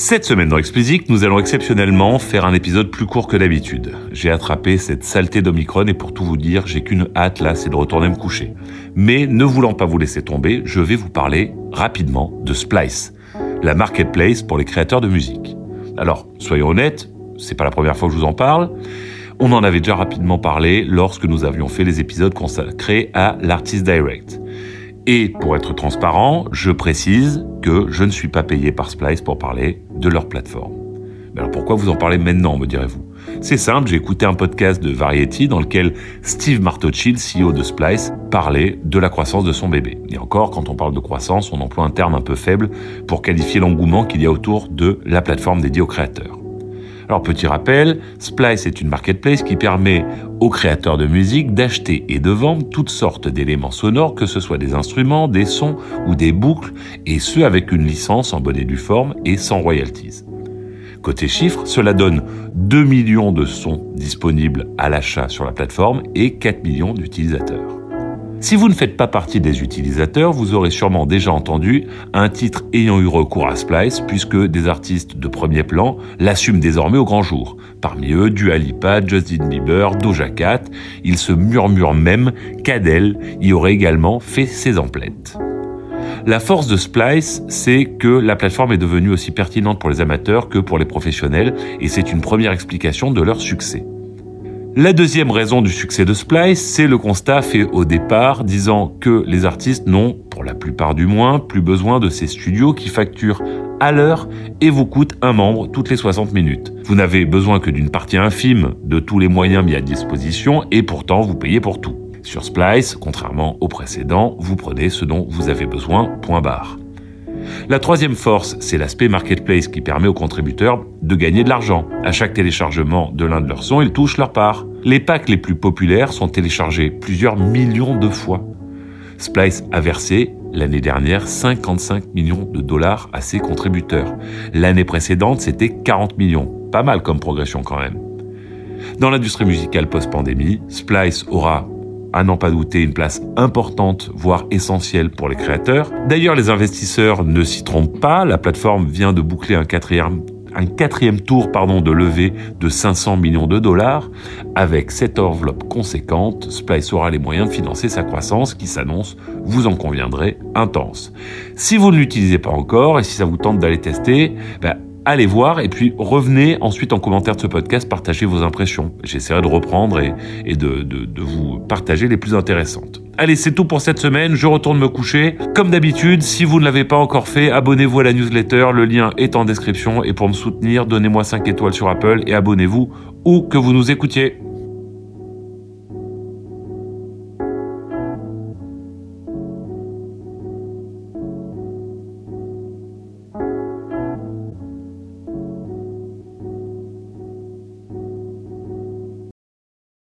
Cette semaine dans Explicit, nous allons exceptionnellement faire un épisode plus court que d'habitude. J'ai attrapé cette saleté d'Omicron et pour tout vous dire, j'ai qu'une hâte là, c'est de retourner me coucher. Mais ne voulant pas vous laisser tomber, je vais vous parler rapidement de Splice, la marketplace pour les créateurs de musique. Alors, soyons honnêtes, c'est pas la première fois que je vous en parle. On en avait déjà rapidement parlé lorsque nous avions fait les épisodes consacrés à l'Artist Direct. Et pour être transparent, je précise que je ne suis pas payé par Splice pour parler de leur plateforme. Mais alors pourquoi vous en parlez maintenant, me direz-vous? C'est simple, j'ai écouté un podcast de Variety dans lequel Steve Martocci, CEO de Splice, parlait de la croissance de son bébé. Et encore, quand on parle de croissance, on emploie un terme un peu faible pour qualifier l'engouement qu'il y a autour de la plateforme dédiée aux créateurs. Alors petit rappel, Splice est une marketplace qui permet aux créateurs de musique d'acheter et de vendre toutes sortes d'éléments sonores, que ce soit des instruments, des sons ou des boucles, et ce avec une licence en bonne et due forme et sans royalties. Côté chiffres, cela donne 2 millions de sons disponibles à l'achat sur la plateforme et 4 millions d'utilisateurs. Si vous ne faites pas partie des utilisateurs, vous aurez sûrement déjà entendu un titre ayant eu recours à Splice puisque des artistes de premier plan l'assument désormais au grand jour. Parmi eux, Dua Lipa, Justin Bieber, Doja Cat. Il se murmure même qu'Adèle y aurait également fait ses emplettes. La force de Splice, c'est que la plateforme est devenue aussi pertinente pour les amateurs que pour les professionnels et c'est une première explication de leur succès. La deuxième raison du succès de Splice, c'est le constat fait au départ disant que les artistes n'ont, pour la plupart du moins, plus besoin de ces studios qui facturent à l'heure et vous coûtent un membre toutes les 60 minutes. Vous n'avez besoin que d'une partie infime de tous les moyens mis à disposition et pourtant vous payez pour tout. Sur Splice, contrairement au précédent, vous prenez ce dont vous avez besoin, point barre. La troisième force, c'est l'aspect marketplace qui permet aux contributeurs de gagner de l'argent. À chaque téléchargement de l'un de leurs sons, ils touchent leur part. Les packs les plus populaires sont téléchargés plusieurs millions de fois. Splice a versé l'année dernière 55 millions de dollars à ses contributeurs. L'année précédente, c'était 40 millions. Pas mal comme progression quand même. Dans l'industrie musicale post-pandémie, Splice aura à n'en pas douter une place importante, voire essentielle pour les créateurs. D'ailleurs, les investisseurs ne s'y trompent pas. La plateforme vient de boucler un quatrième un quatrième tour pardon, de levée de 500 millions de dollars. Avec cette enveloppe conséquente, Splice aura les moyens de financer sa croissance qui s'annonce, vous en conviendrez, intense. Si vous ne l'utilisez pas encore et si ça vous tente d'aller tester, ben, allez voir et puis revenez ensuite en commentaire de ce podcast, partagez vos impressions. J'essaierai de reprendre et, de, de vous partager les plus intéressantes. Allez, c'est tout pour cette semaine. Je retourne me coucher. Comme d'habitude, si vous ne l'avez pas encore fait, abonnez-vous à la newsletter. Le lien est en description. Et pour me soutenir, donnez-moi 5 étoiles sur Apple et abonnez-vous où que vous nous écoutiez.